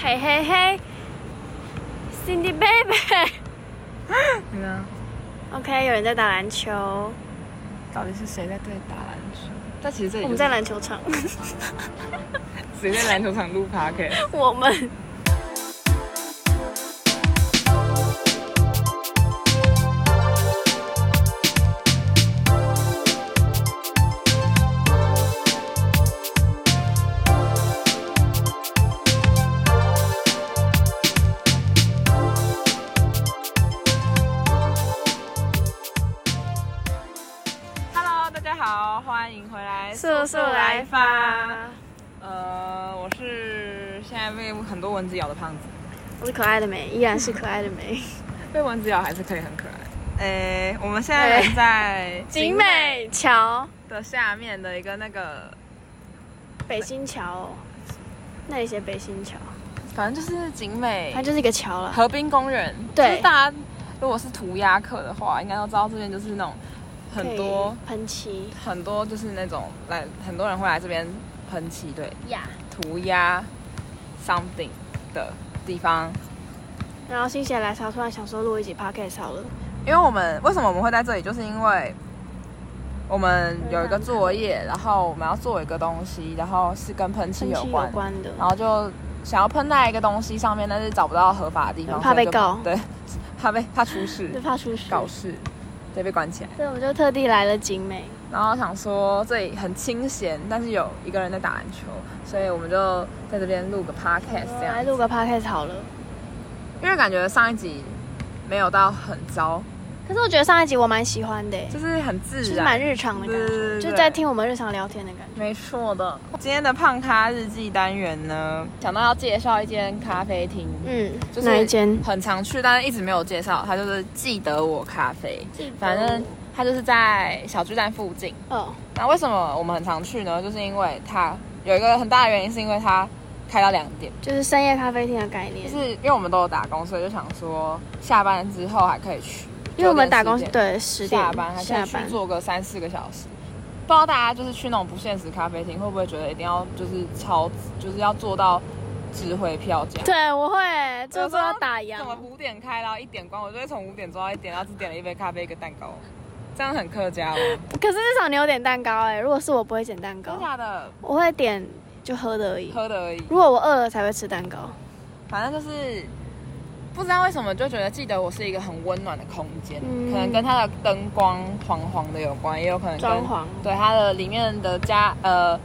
嘿嘿嘿，Cindy baby。你呢？OK，有人在打篮球，到底是谁在对打篮球？但其实这里、我们在篮球场，谁在篮球场录 p o d c a s 我们。很多蚊子咬的胖子，我是可爱的美，依然是可爱的美。被蚊子咬还是可以很可爱。诶，我们现在人在景美桥，的下面的一个那个，北新桥哦，那里写北新桥，反正就是景美它就是一个桥了。河滨公园。对就是大家如果是涂鸦客的话，应该都知道这边就是那种很多喷漆很多就是那种来很多人会来这边喷漆，对，呀。涂鸦 something 的地方。然后心血来潮，突然想说录一集 podcast 好了。因为我们为什么我们会在这里，就是因为我们有一个作业，然后我们要做一个东西，然后是跟喷漆有有关，的，然后就想要喷在一个东西上面，但是找不到合法的地方，怕被告对，怕被怕出事就，怕出事。搞事，对，被关起来。所以我们就特地来了景美。然后想说这里很清闲，但是有一个人在打篮球，所以我们就在这边录个 podcast 这样子。来录个 podcast 好了。因为感觉上一集没有到很糟，可是我觉得上一集我蛮喜欢的，就是很自然，就是蛮日常的感觉，就在听我们日常聊天的感觉。没错的。今天的胖咖日记单元呢，想到要介绍一间咖啡厅，嗯，就是哪一间？很常去，但是一直没有介绍。它就是记得我咖啡，反正它就是在小巨蛋附近。哦，那为什么我们很常去呢？就是因为它有一个很大的原因，是因为它开到两点。就是深夜咖啡厅的概念就。是因为我们都有打工，所以就想说下班之后还可以去，因为我们打工9点10点对十点下班还可以去做个三四个小时。不知道大家就是去那种不现实咖啡厅，会不会觉得一定要就是超，就是要做到值回票价？对，我会就是要打烊怎。么五点开，然后一点关，我就会从五点做到一点，然后只点了一杯咖啡一个蛋糕，这样很客家吗？可是至少你有点蛋糕哎，如果是我不会点蛋糕真，假的？我会点就喝的而已。喝的而已。如果我饿了才会吃蛋糕。反正就是不知道为什么就觉得记得我是一个很温暖的空间，嗯可能跟它的灯光黄黄的有关，也有可能跟装潢对它的里面的家呃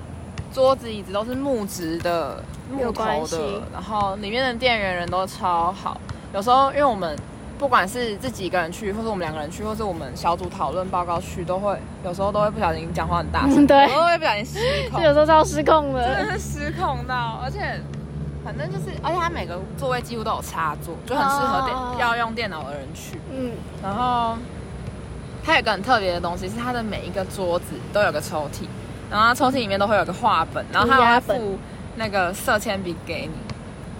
桌子椅子都是木质的木头的，然后里面的店员人都超好。有时候因为我们不管是自己一个人去，或是我们两个人去，或是我们小组讨论报告去，都会有时候都会不小心讲话很大声，嗯对。有时候会不小心失控。就，有时候超失控真的。的是失控到，而且反正就是，而且它每个座位几乎都有插座，就很适合电、哦。要用电脑的人去。嗯，然后它有一个很特别的东西，是它的每一个桌子都有个抽屉，然后它抽屉里面都会有个画本，然后它会附那个色铅笔给你，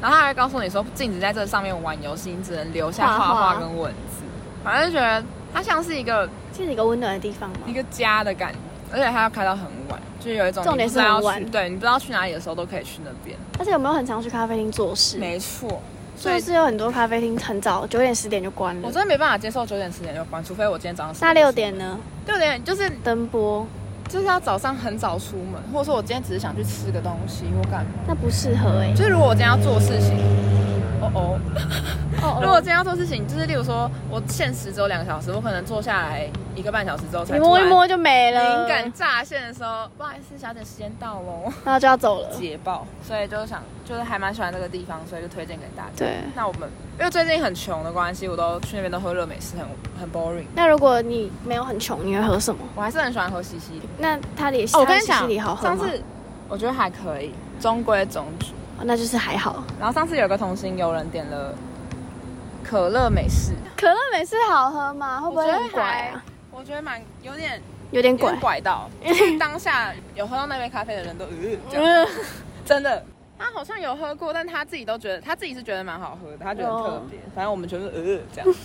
然后他还告诉你说禁止在这上面玩游戏，你只能留下画画跟文字。反正就觉得它像是一个这是一个温暖的地方吗一。个家的感觉，而且它要开到很晚，就是有一种重点你不知道要去是很晚对你不知道去哪里的时候都可以去那边。而且有没有很常去咖啡厅做事？没错，所以就是有很多咖啡厅很早，九点十点就关了。我真的没办法接受九点十点就关，除非我今天早上10那六点呢？六点就是灯波就是要早上很早出门，或者说我今天只是想去吃个东西或干嘛。那不适合哎。就是如果我今天要做事情，哦哦，哦如果今天要做事情，就是例如说我限时只有两个小时，我可能坐下来一个半小时之后才你摸一摸就没了，灵感乍现的时候，不好意思，小姐时间到喽，那就要走了。捷报，所以就想就是还蛮喜欢这个地方，所以就推荐给大家。对，那我们因为最近很穷的关系，我都去那边都喝热美式，很很 boring。那如果你没有很穷，你会喝什么？我还是很喜欢喝西西里。那它的哦，我跟你讲它的西西里好，喝吗？上次我觉得还可以，中规中矩。哦那就是还好。然后上次有个同行有人点了可乐美式，可乐美式好喝吗？会不会很怪啊？我觉得蛮有点有点怪有点。拐到，就是当下有喝到那杯咖啡的人都呃这样，嗯，真的。他好像有喝过，但他自己都觉得他自己是觉得蛮好喝的，他觉得很特别。反正我们全部呃这样。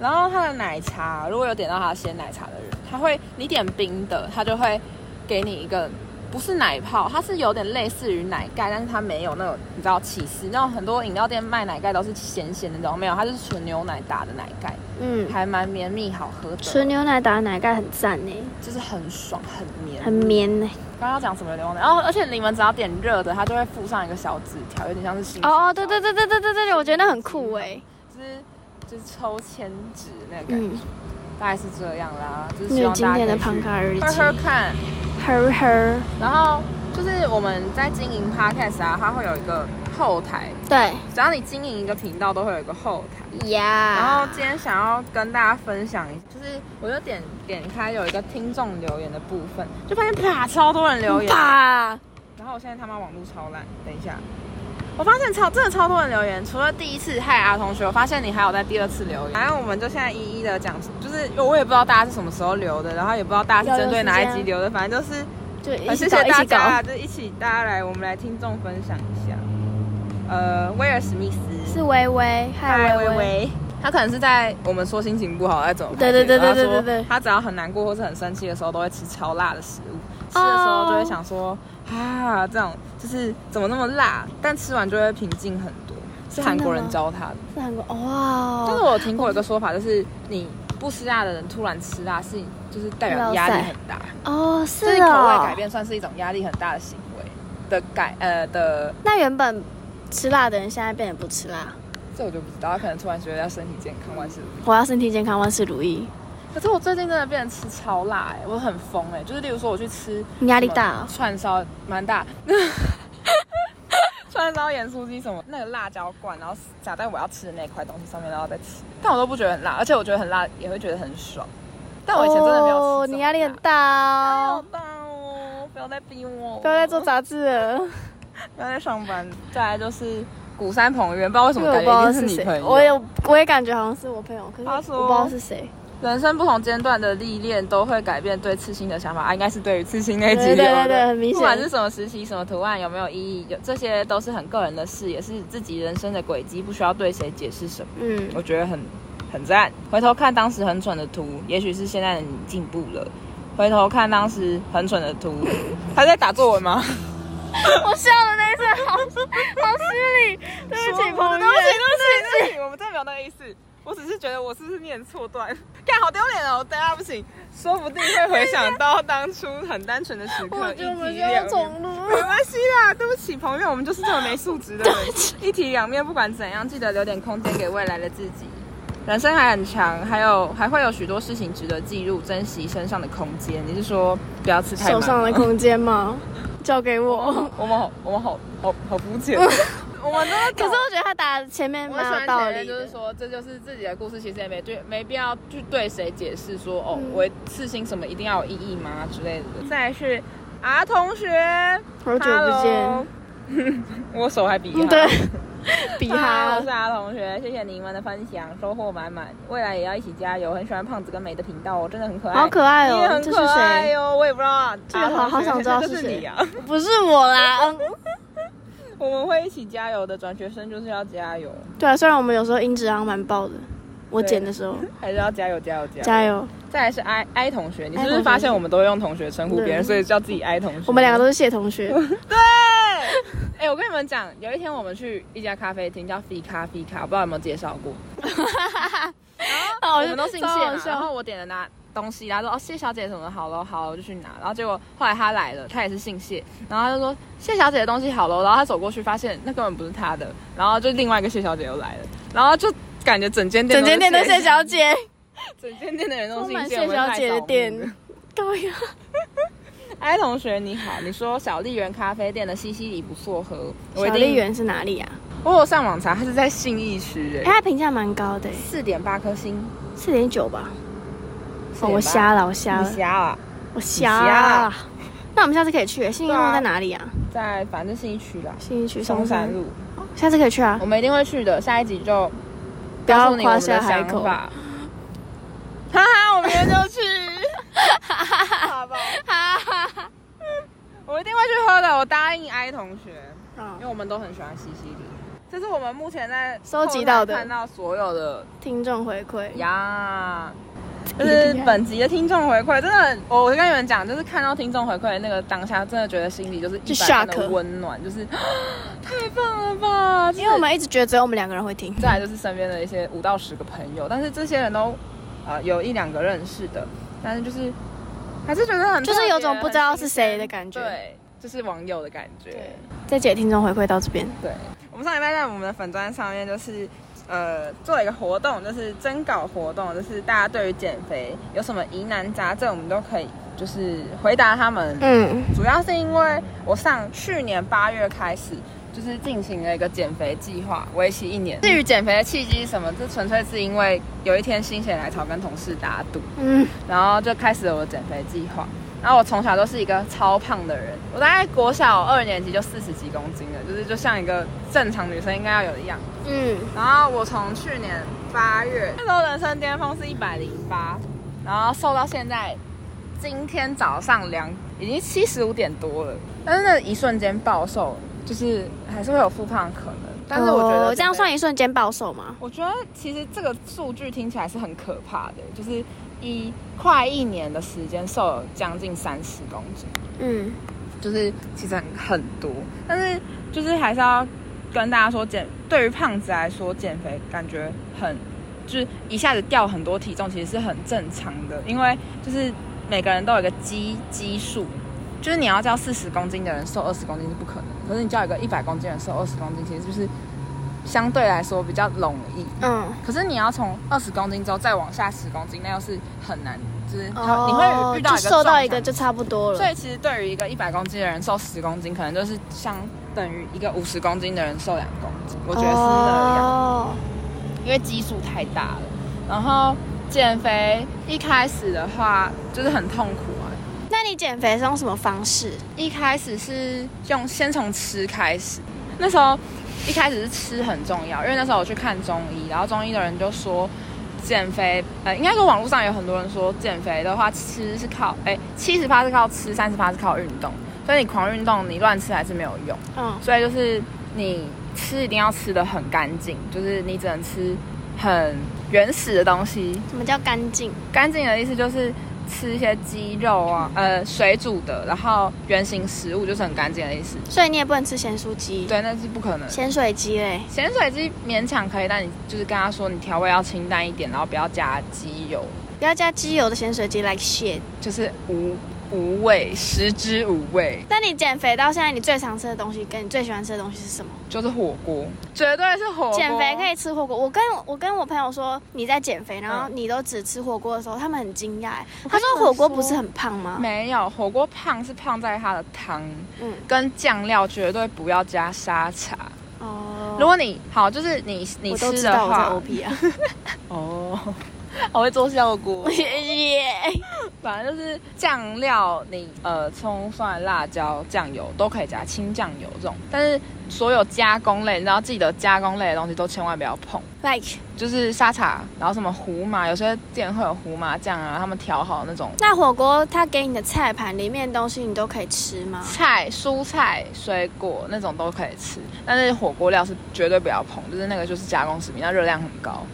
然后他的奶茶，如果有点到他鲜奶茶的人，他会你点冰的，他就会给你一个不是奶泡，它是有点类似于奶盖，但是它没有那种你知道起司，那种很多饮料店卖奶盖都是咸咸的那种，没有，它就是纯牛奶打的奶盖，嗯，还蛮绵密好喝的。纯牛奶打的奶盖很赞呢，就是很爽，很绵，很绵呢。刚刚要讲什么牛奶？然、哦、后而且你们只要点热的，它就会附上一个小纸条，有点像是新哦哦，对对对对对对对，我觉得那很酷哎，就是就是抽签纸那个感，嗯、大概是这样啦，就是希望大家卡以去喝喝看。呵呵，然后就是我们在经营 podcast 啊，它会有一个后台，对。只要你经营一个频道，都会有一个后台。呀，然后今天想要跟大家分享一下，就是我就点点开有一个听众留言的部分，就发现啪超多人留言，啪，然后我现在他妈网络超烂，等一下，我发现超真的超多人留言，除了第一次嗨啊同学，我发现你还有在第二次留言，反正我们就现在一一的讲，就是我也不知道大家是什么时候留的，然后也不知道大家是针对哪一集留的，反正就是就谢谢大家就一起大家来，我们来听众分享一下。呃，威尔史密斯。是微微，嗨微微，微，他可能是在我们说心情不好在怎么排解对对对对对对对。他只要很难过或是很生气的时候，都会吃超辣的食物。吃的时候就会想说啊，这种就是怎么那么辣，但吃完就会平静很多。是韩国人教他的，是韩国哇，但是我有听过一个说法，就是你不吃辣的人突然吃辣，是就是代表压力很大，哦就是是口味哦改，变算是一种压力很大的行为的改呃的，那原本吃辣的人现在变得不吃辣，这我就不知道，他可能突然觉得要身体健康，万事如意。我要身体健康，万事如意。可是我最近真的变成吃超辣哎、我很疯哎、就是例如说我去吃你压力大哦串烧蛮大，串烧盐酥鸡什么，那个辣椒罐，然后撒在我要吃的那块东西上面，然后再吃，但我都不觉得很辣，而且我觉得很辣也会觉得很爽。但我以前真的没有哦，你压力很大好大哦，不要再逼我，不要再做杂志了，不要再上班。再来就是古山彭于晏，不知道为什么感觉一定是你朋，友。我也我也感觉好像是我朋友，可是我不知道是谁。人生不同阶段的历练都会改变对刺青的想法啊，应该是对于刺青那一集对对对对很明显不管是什么时期、什么图案，有没有意义，有这些都是很个人的事，也是自己人生的轨迹，不需要对谁解释什么。嗯，我觉得很很赞。回头看当时很蠢的图，也许是现在的你进步了。回头看当时很蠢的图，他在打作文吗？我笑的那一次好好失礼，对不起，对不起，彭于晏，对不起，对不起，我们真的没有那个意思。我只是觉得我是不是念错段，看好丢脸哦！等下不行，说不定会回想到当初很单纯的时刻，我一体觉得我们需要。重录。没关系啦，对不起，朋友，我们就是这么没素质的人。一体两面，不管怎样，记得留点空间给未来的自己。人生还很长，还有还会有许多事情值得记录，珍惜身上的空间。你是说不要吃太手？上的空间吗？交给我。我们好，我们好好好肤浅。我可是我觉得他打前面我有道欢前面理。就是说，这就是自己的故事，其实也没对，没必要去对谁解释说，哦，嗯我刺青什么一定要有意义吗之类的。再来是啊，同学，好久不见我手还比对，比嗨哈我是阿同学，谢谢你们的分享，收获满满。未来也要一起加油，很喜欢胖子跟美的频道哦，真的很可爱，好可爱哦你也很这是可爱谁哦，我也不知道啊，这个好好想知道是谁你啊。不是我啦。嗯，我们会一起加油的，转学生就是要加油，对啊，虽然我们有时候音质好像蛮爆的，我剪的时候 还是要加油，加油，加油，加！油。再来是 I I 同学，你是不是发现我们都会用同学称呼别人，所以叫自己 I 同学？我们两个都是谢同学，对。哎、我跟你们讲，有一天我们去一家咖啡厅叫 F 咖 F 咖，我不知道有没有介绍过。哦我们都姓谢嘛，然后我点了拿东西，然后说哦谢小姐什么好了好了，我就去拿，然后结果后来他来了，他也是姓谢，然后他就说谢小姐的东西好了，然后他走过去发现那根本不是他的，然后就另外一个谢小姐又来了，然后就感觉整间店整间店都是谢小姐，整间店的人都是谢，小姐的店。对呀，哎，同学你好，你说小丽园咖啡店的西西里不错喝，小丽园是哪里啊？我有上网查，它是在信义区哎，哎，它评价蛮高的，四点八颗星，四点九吧。哦，我瞎了，我瞎你了，瞎了，我瞎了。那我们下次可以去，信义路在哪里啊？在反正信义区啦，信义区松山，路，下次可以去啊我。们一定会去的。下一集就不要夸下海口吧。哈哈，我明天就去，好吧？我一定会去喝的，我答应 I 同学。因为嗯，我们都很喜欢西西里。这是我们目前在收集到的看到所有的听众回馈，呀。就是本集的听众回馈，真的很，我我跟你们讲，就是看到听众回馈那个当下，真的觉得心里就是一百分的温暖，就是 太棒了吧！因为我们一直觉得只有我们两个人会听，再来就是身边的一些五到十个朋友，但是这些人都呃有一两个认识的，但是就是还是觉得很就是有种不知道是谁的感觉，对，就是网友的感觉。对，这节听众回馈到这边，对我们上礼拜在我们的粉砖上面就是。呃，做一个活动，就是征稿活动，就是大家对于减肥有什么疑难杂症，我们都可以就是回答他们。嗯，主要是因为我上去年八月开始，就是进行了一个减肥计划，为期一年。至于减肥的契机什么，这纯粹是因为有一天心血来潮跟同事打赌，嗯，然后就开始了我的减肥计划。然后我从小都是一个超胖的人，我大概国小二年级就四十几公斤了，就是就像一个正常女生应该要有的样子。嗯，然后我从去年八月那时候人生巅峰是一百零八，然后瘦到现在，今天早上量已经七十五点多了，但是那一瞬间暴瘦，就是还是会有复胖的可能。但是我觉得这样算一瞬间暴瘦吗？我觉得其实这个数据听起来是很可怕的，就是一快一年的时间瘦了将近三十公斤，嗯，就是其实很很多，但是就是还是要跟大家说，减对于胖子来说减肥感觉很就是一下子掉很多体重，其实是很正常的，因为就是每个人都有一个基基数。就是你要叫四十公斤的人瘦二十公斤是不可能，可是你叫一个一百公斤的人瘦二十公斤，其实就是相对来说比较容易。嗯，可是你要从二十公斤之后再往下十公斤，那又是很难，就是你会遇到一个瘦到一个就差不多了。所以其实对于一个一百公斤的人瘦十公斤，可能就是相等于一个五十公斤的人瘦两公斤。我觉得是那样，因为基数太大了。然后减肥一开始的话就是很痛苦。那你减肥是用什么方式？一开始是用先从吃开始。那时候一开始是吃很重要，因为那时候我去看中医，然后中医的人就说减肥，呃，应该说网络上有很多人说减肥的话，吃是靠，哎，七十趴是靠吃，三十趴是靠运动。所以你狂运动，你乱吃还是没有用。嗯。所以就是你吃一定要吃的很干净，就是你只能吃很原始的东西。什么叫干净？干净的意思就是。吃一些鸡肉啊，呃，水煮的，然后圆形食物就是很干净的意思。所以你也不能吃咸酥鸡。对，那是不可能。咸水鸡嘞？咸水鸡勉强可以，但你就是跟他说，你调味要清淡一点，然后不要加鸡油。不要加鸡油的咸水鸡，like shit，就是无。无味，食之无味。那你减肥到现在，你最常吃的东西跟你最喜欢吃的东西是什么？就是火锅，绝对是火锅。减肥可以吃火锅。我跟我跟我朋友说你在减肥，然后你都只吃火锅的时候，他们很惊讶。他说火锅不是很胖吗？没有，火锅胖是胖在它的汤，嗯，跟酱料绝对不要加沙茶。哦，如果你好，就是你你吃的话，OP 啊。哦。我会做效果，反正就是酱料，你呃葱蒜辣椒酱油都可以加清酱油这种，但是所有加工类，你知道记得加工类的东西都千万不要碰，like 就是沙茶，然后什么胡麻，有些店会有胡麻酱啊，他们调好那种。那火锅他给你的菜盘里面东西你都可以吃吗？菜、蔬菜、水果那种都可以吃，但是火锅料是绝对不要碰，就是那个就是加工食品，那热量很高。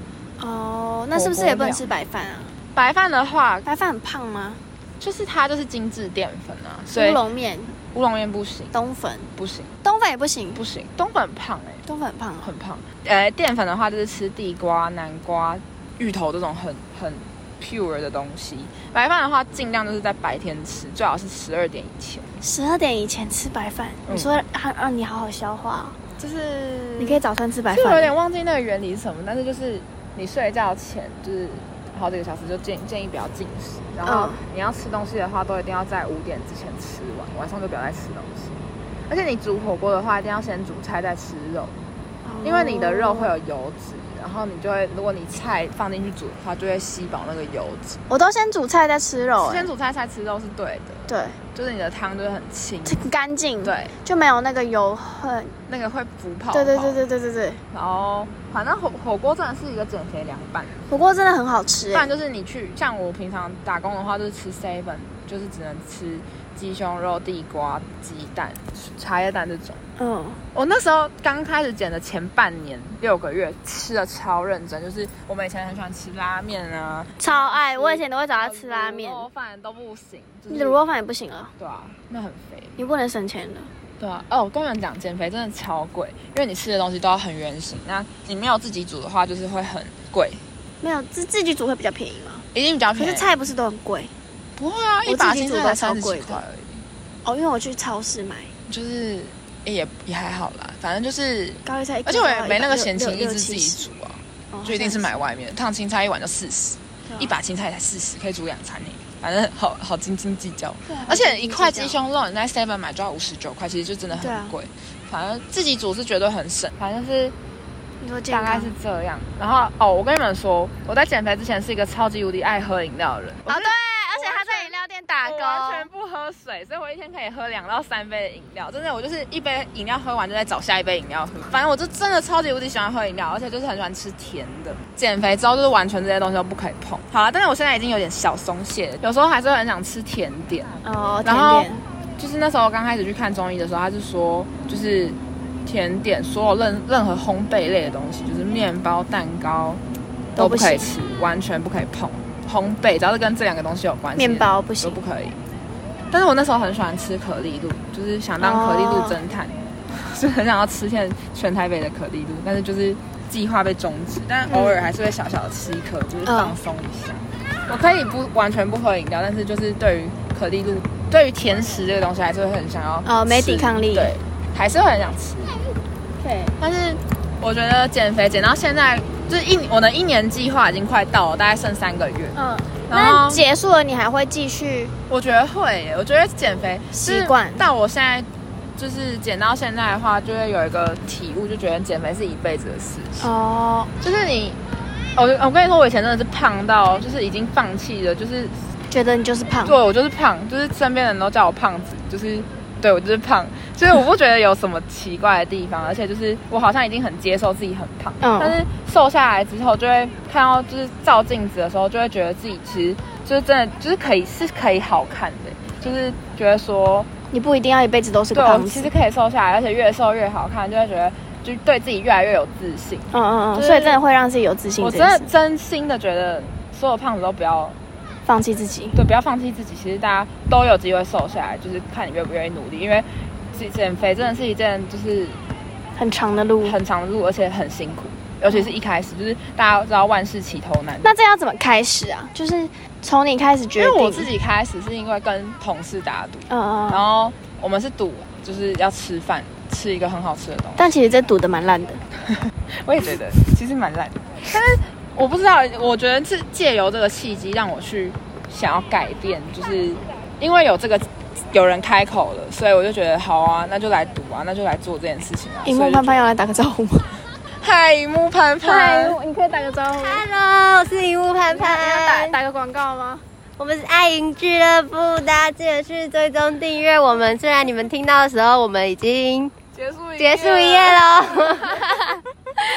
哦，那是不是也不能吃白饭啊？白饭的话，白饭很胖吗？就是它就是精致淀粉啊，乌龙面，乌龙面不行，冬粉不行，冬粉也不行，不行，冬粉很胖哎，冬粉很胖，很胖。呃，淀粉的话就是吃地瓜、南瓜、芋头这种很很 pure 的东西。白饭的话，尽量就是在白天吃，最好是十二点以前。十二点以前吃白饭，你说让让你好好消化，就是你可以早餐吃白饭。就有点忘记那个原理是什么，但是就是。你睡觉前就是好几个小时，就建建议不要进食。然后你要吃东西的话，都一定要在五点之前吃完，晚上就不要再吃东西。而且你煮火锅的话，一定要先煮菜再吃肉，因为你的肉会有油脂。然后你就会，如果你菜放进去煮的话，就会吸饱那个油脂。我都先煮菜再吃肉，先煮菜再吃肉是对的。对，就是你的汤就是很清、干净，对，就没有那个油很那个会浮泡。对对对对对对对。然后，反正火火锅真的是一个减肥凉拌。火锅真的很好吃。不然就是你去，像我平常打工的话，就是吃 seven，就是只能吃鸡胸肉、地瓜、鸡蛋、茶叶蛋这种。嗯，我那时候刚开始减的前半年六个月，吃的超认真，就是我们以前很喜欢吃拉面啊，超爱，我以前都会找他吃拉面卤，肉饭都不行，就你的卤肉饭也不行啊，对啊，那很肥。你不能省钱的。对啊，哦，我跟你们讲，减肥真的超贵，因为你吃的东西都要很原形，那你没有自己煮的话，就是会很贵，没有自自己煮会比较便宜吗？一定比较可便宜。可是菜不是都很贵不会啊，一把青菜才三十几块而已，哦，因为我去超市买就是也也还好啦，反正就是，高丽菜而且我也没那个闲情逸六致自己煮啊，哦就一定是买外面的，烫青菜一碗就四十，啊一把青菜才四十，可以煮两餐呢。反正好好斤斤计较，而且一块鸡胸肉你在 Seven 买就要五十九块，其实就真的很贵。反正自己煮是绝对很省，反正是大概是这样。然后哦，我跟你们说，我在减肥之前是一个超级无敌爱喝饮料的人。哦对，而且他在饮料店完全，不喝水，所以我一天可以喝两到三杯的饮料。真的，我就是一杯饮料喝完就在找下一杯饮料喝。反正我就真的超级无敌喜欢喝饮料，而且就是很喜欢吃甜的。减肥之后就是完全这些东西都不可以碰。好了，但是我现在已经有点小松懈了，有时候还是会很想吃甜点。哦，然后甜点就是那时候刚开始去看中医的时候，他是说就是甜点所有任任何烘焙类的东西，就是面包、蛋糕都不可以吃，完全不可以碰。烘焙只要是跟这两个东西有关系，面包不行。都不可以。但是我那时候很喜欢吃可丽露，就是想当可丽露侦探，就很想要吃遍全台北的可丽露，但是就是计划被终止，但偶尔还是会小小的吃一颗，就是放松一下。我可以不完全不喝饮料，但是就是对于可丽露，对于甜食这个东西，还是会很想要哦没抵抗力。对，还是会很想吃。对，但是我觉得减肥减到现在，就是一我的一年计划已经快到了，大概剩三个月。嗯，然后那结束了你还会继续我觉得会耶，我觉得减肥习惯但我现在就是减到现在的话，就会有一个体悟，就觉得减肥是一辈子的事情。哦，就是你，我我跟你说，我以前真的是胖到就是已经放弃了，就是觉得你就是胖，对我就是胖，就是身边人都叫我胖子，就是对我就是胖，就是我不觉得有什么奇怪的地方，而且就是我好像已经很接受自己很胖，嗯但是瘦下来之后，就会看到就是照镜子的时候，就会觉得自己其实就是真的就是可以是可以好看的，就是觉得说你不一定要一辈子都是胖子，其实可以瘦下来，而且越瘦越好看，就会觉得就对自己越来越有自信。嗯嗯嗯，就是所以真的会让自己有自信我真的真心的觉得所有胖子都不要放弃自己，对，不要放弃自己。其实大家都有机会瘦下来，就是看你愿不愿意努力。因为减减肥真的是一件就是很长的路。很长的路，而且很辛苦。尤其是一开始，就是大家都知道万事起头难。那这要怎么开始啊？就是从你开始决定，因为我自己开始是因为跟同事打赌，嗯嗯然嗯，后我们是赌，就是要吃饭，吃一个很好吃的东西。但其实这赌的蛮烂的，我也觉得其实蛮烂的，但是我不知道，我觉得是借由这个契机让我去想要改变，就是因为有这个有人开口了，所以我就觉得好啊，那就来赌啊，那就来做这件事情啊。荧幕潘潘要来打个招呼吗？嗨，荧幕潘潘，你可以打个招呼。Hello，我是荧幕潘潘要打潘。打个广告吗？我们是爱营俱乐部，大家记得去追踪订阅我们。虽然你们听到的时候，我们已经结束结束一夜喽。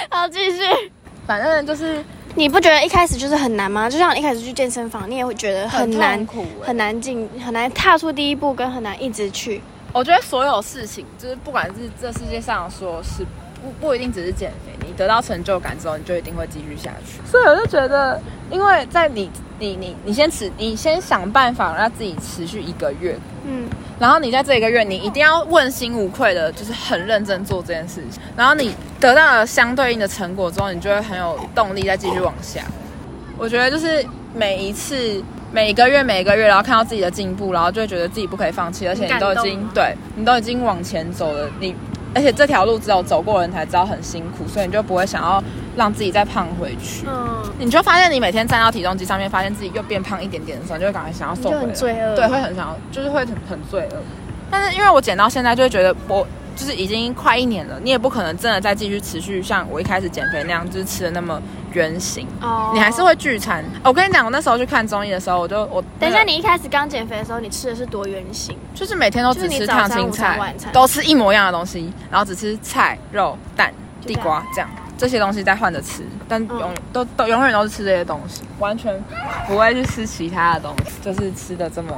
好，继续。反正就是你不觉得一开始就是很难吗？就像你一开始去健身房，你也会觉得很难痛苦欸很难进，很难踏出第一步，跟很难一直去。我觉得所有事情，就是不管是这世界上说是不不一定只是减肥，你得到成就感之后，你就一定会继续下去。所以我就觉得，因为在你你你你先持，你先想办法让自己持续一个月，嗯，然后你在这一个月，你一定要问心无愧的，就是很认真做这件事情。然后你得到了相对应的成果之后，你就会很有动力再继续往下。我觉得就是每一次、每一个月、每一个月，然后看到自己的进步，然后就会觉得自己不可以放弃，而且你都已经对你都已经往前走了，你而且这条路只有走过的人才知道很辛苦，所以你就不会想要让自己再胖回去。嗯，你就发现你每天站到体重机上面，发现自己又变胖一点点的时候，你就会感觉想要瘦回来。罪恶。对，会很想要，就是会很很罪恶。但是因为我减到现在，就会觉得我就是已经快一年了，你也不可能真的再继续持续像我一开始减肥那样，就是吃的那么圆形，哦你还是会聚餐。我跟你讲，我那时候去看综艺的时候，我就我等一下，你一开始刚减肥的时候，你吃的是多圆形？就是每天都只吃烫青菜都吃一模一样的东西，然后只吃菜、肉、蛋、地瓜这样。这些东西再换着吃，但嗯永、都都永远都是吃这些东西，完全不会去吃其他的东西，就是吃的这么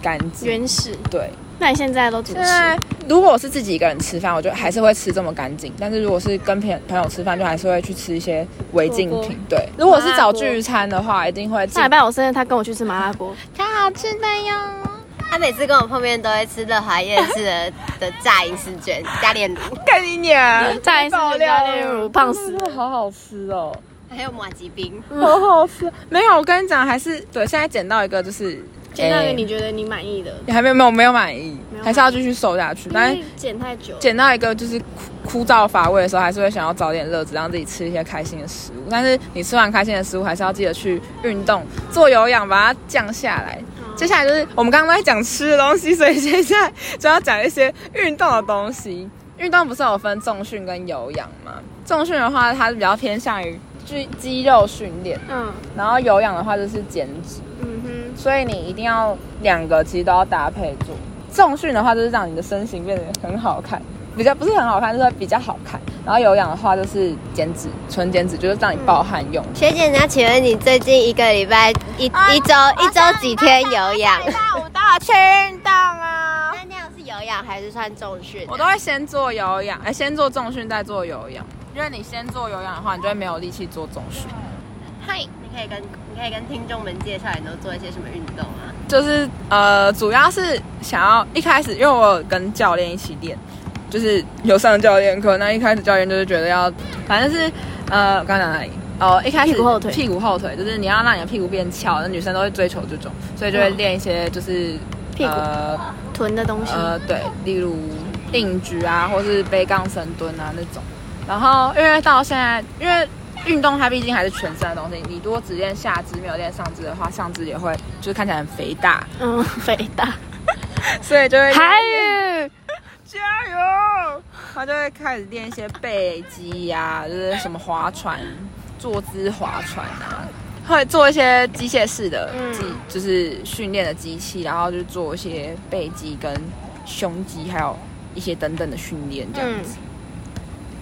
干净。原始。对，那你现在都怎么现在吃？如果我是自己一个人吃饭，我就还是会吃这么干净。但是如果是跟朋朋友吃饭，就还是会去吃一些违禁火锅品。对，如果是找聚餐的话，一定会尽上礼拜我生日，他跟我去吃麻辣锅，超好吃的哟。他每次跟我碰面都会吃乐华夜市的的炸银丝卷加炼乳，干你娘！再一次加炼乳，胖死真的好好吃哦，还有马吉冰。好好吃。没有，我跟你讲，还是对，现在捡到一个就是见到一个你觉得你满意的，你还没有没有没有满意，还是要继续瘦下去。但是因为剪太久减。到一个就是枯枯燥乏味的时候，还是会想要找点乐子，让自己吃一些开心的食物。但是你吃完开心的食物，还是要记得去运动、做有氧，把它降下来。接下来就是我们刚刚在讲吃的东西，所以接下来就要讲一些运动的东西。运动不是有分重训跟有氧吗？重训的话，它是比较偏向于肌肌肉训练，嗯然后有氧的话就是减脂。嗯哼，所以你一定要两个其实都要搭配住。重训的话，就是让你的身形变得很好看，比较不是很好看，就是比较好看。然后有氧的话，就是减脂，纯减脂，就是让你暴汗用。学姐，那请问你最近一个礼拜一一周一周几天有氧？五大去运动啊！那那样是有氧还是算重训？我都会先做有氧，哎，先做重训，再做有氧。因为你先做有氧的话，你就会没有力气做重训。嗨，你可以跟你可以跟听众们介绍你都做一些什么运动啊？就是呃，主要是想要一开始，因为我有跟教练一起练，就是有上教练课。那一开始教练就是觉得要，反正是呃，刚讲哪里？哦，一开始屁股后腿屁股后腿就是你要让你的屁股变翘，那女生都会追求这种，所以就会练一些就是屁股呃臀的东西。呃，对，例如定举啊，或是背杠深蹲啊那种。然后因为到现在，因为运动它毕竟还是全身的东西，你如果只练下肢没有练上肢的话，上肢也会就是看起来很肥大，嗯，肥大。所以就会韩语，加油，他就会开始练一些背肌呀、就是什么划船、坐姿划船啊，会做一些机械式的嗯。机，就是训练的机器，然后就做一些背肌跟胸肌，还有一些等等的训练这样子。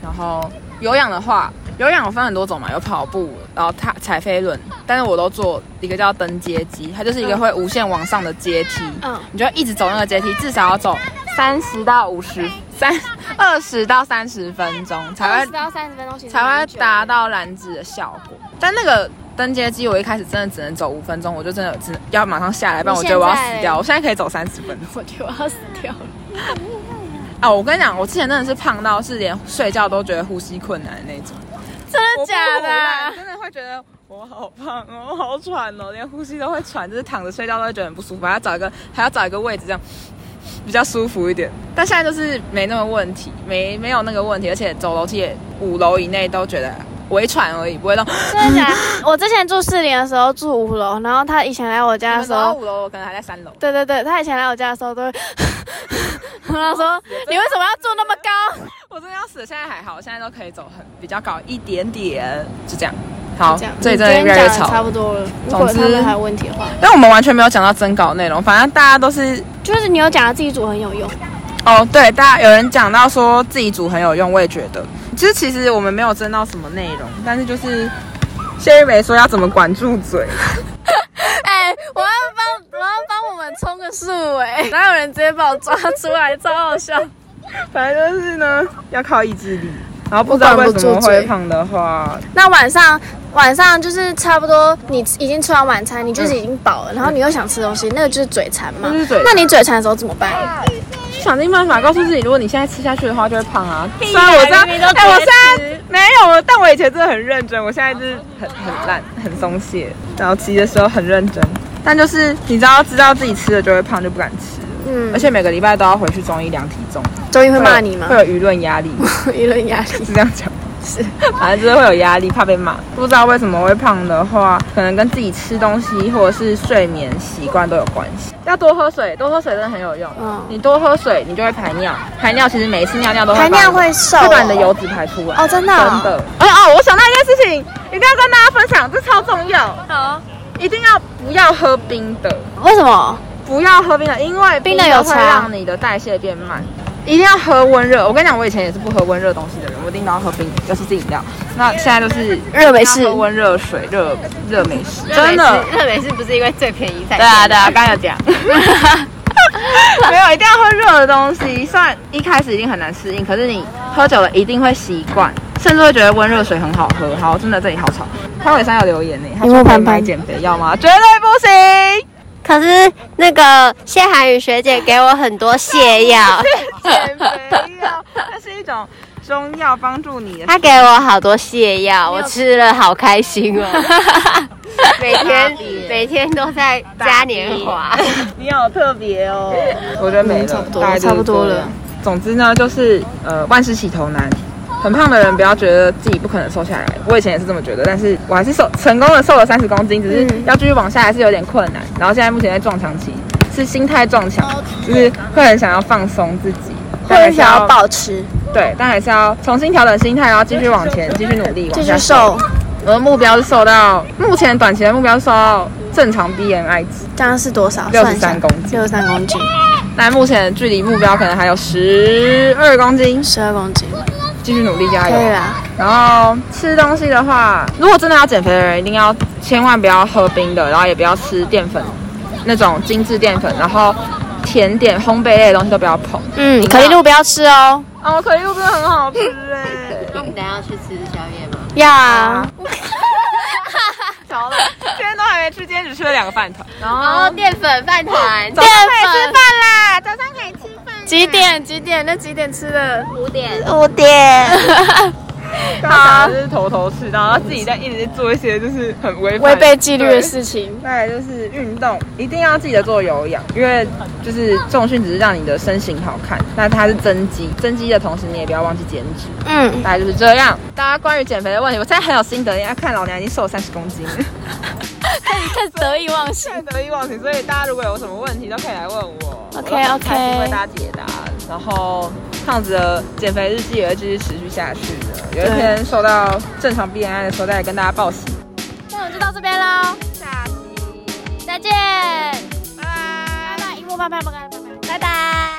然后有氧的话，有氧我分很多种嘛，有跑步，然后踏踩飞轮，但是我都做一个叫登阶机，它就是一个会无限往上的阶梯。嗯你就一直走那个阶梯，至少要走三十到五十三二十到三十分钟才会二十到三十分钟，才会达。到燃脂的效果。但那个登阶机，我一开始真的只能走五分钟，我就真的只能要马上下来，不然我觉得我要死掉。我现在可以走三十分钟 我觉得我要死掉了。啊！我跟你讲，我之前真的是胖到是连睡觉都觉得呼吸困难的那种。真的假的？真的会觉得我好胖哦，我好喘哦，连呼吸都会喘，就是躺着睡觉都会觉得很不舒服，还要找一个还要找一个位置这样比较舒服一点。但现在就是没那么问题，没没有那个问题，而且走楼梯也五楼以内都觉得微喘而已，不会到。真的假的？我之前住四零的时候住五楼，然后他以前来我家的时候，五楼，我可能还在三楼。对对对，他以前来我家的时候都会，然后说你为什么要坐那么高？我真的要死了，现在还好，现在都可以走很比较高一点点，就这样。好这样，，这里你真的越来越今天讲的差，不多了。如总之果他们还有问题的话，因为我们完全没有讲到征稿内容，反正大家都是就是你有讲到自己组很有用，哦，对，大家有人讲到说自己组很有用，我也觉得。其实其实我们没有争到什么内容，但是就是谢玉梅说要怎么管住嘴，哎、我要帮我要帮我们冲个数哎，哪有人直接把我抓出来，超好笑。反正就是呢要靠意志力。然后不知道为什么会胖的话，那晚上晚上就是差不多，你已经吃完晚餐，你就是已经饱了，然后你又想吃东西，那个就是嘴馋嘛那就是嘴馋。那你嘴馋的时候怎么办？想尽办法告诉自己，如果你现在吃下去的话，就会胖啊。虽呀然我知道，明明都哎，我节现在没有，但我以前真的很认真，我现在就是很很烂，很松懈。然后骑的时候很认真，但就是你知道，知道自己吃了就会胖，就不敢吃了。嗯而且每个礼拜都要回去中医量体重，中医会骂你吗会？有舆论压力，舆论压力 是这样讲。是，反正就是会有压力，怕被骂。不知道为什么会胖的话，可能跟自己吃东西或者是睡眠习惯都有关系。要多喝水，多喝水真的很有用。嗯你多喝水，你就会排尿。排尿其实每一次尿尿都会排尿会瘦会把你的油脂排出来。哦真的哦真的。哦哦，我想到一件事情，一定要跟大家分享，这超重要，好，一定要不要喝冰的。为什么？不要喝冰的，因为冰的有会让你的代谢变慢。一定要喝温热。我跟你讲，我以前也是不喝温热东西的人，我一定都要喝冰，尤其是饮料。那现在就是热美式温热水、热热美式，真的。热美式不是因为最便宜才对啊，对啊，刚刚有讲。没有，一定要喝热的东西。虽然一开始一定很难适应，可是你喝久了一定会习惯，甚至会觉得温热水很好喝。好，真的这里好吵。潘伟山有留言呢，他说可以因为潘潘买减肥药吗？绝对不行。可是那个谢涵宇学姐给我很多泻药，减肥药，它是一种中药，帮助你的。她给我好多泻药，我吃了好开心哦。每天每天都在嘉年华，你好特别哦。我觉得没了，嗯差不多大概差不多了。总之呢，就是呃，万事起头难。很胖的人不要觉得自己不可能瘦下来，我以前也是这么觉得，但是我还是瘦成功的瘦了三十公斤，只是嗯。要继续往下还是有点困难。然后现在目前在撞墙期，是心态撞墙，就是会很想要放松自己，但还是会想要保持，对，但还是要重新调整心态，然后继续往前，继续努力，继续瘦。我的目标是瘦到目前短期的目标是瘦到正常 BMI 值，这样是多少？六十三公斤。六十三公斤，那目前距离目标可能还有十二公斤，十二公斤，继续努力加油。可以啦。然后吃东西的话，如果真的要减肥的人，一定要千万不要喝冰的，然后也不要吃淀粉那种精致淀粉，然后甜点、烘焙类的东西都不要碰。嗯，可丽露不要吃哦。哦，可丽露真的很好吃哎。那我们等一下要去吃宵夜吗？要啊，巧了，今天都还没吃，今天只吃了两个饭团。然哦，后淀粉饭团，早上可以吃饭啦，早上可以吃饭。几点？几点？那几点吃的？五点。五点。刚刚就是头头是道，然后自己在一直在做一些就是很违反违背纪律的事情。再来就是运动，一定要记得做有氧，因为就是重训只是让你的身形好看，那它是增肌，增肌的同时你也不要忘记减脂，嗯，大概就是这样。大家关于减肥的问题，我现在很有心得，因为看老娘已经瘦了三十公斤了，太得意忘形。太得意忘形，所以大家如果有什么问题都可以来问我 OK，OK 为大家解答。然后胖子的减肥日记也会继续持续下去的，有一天瘦到正常 BMI 的时候再来跟大家报喜。那我们就到这边喽，下期再见，拜拜。拜拜，荧幕拜拜拜拜拜拜。拜拜。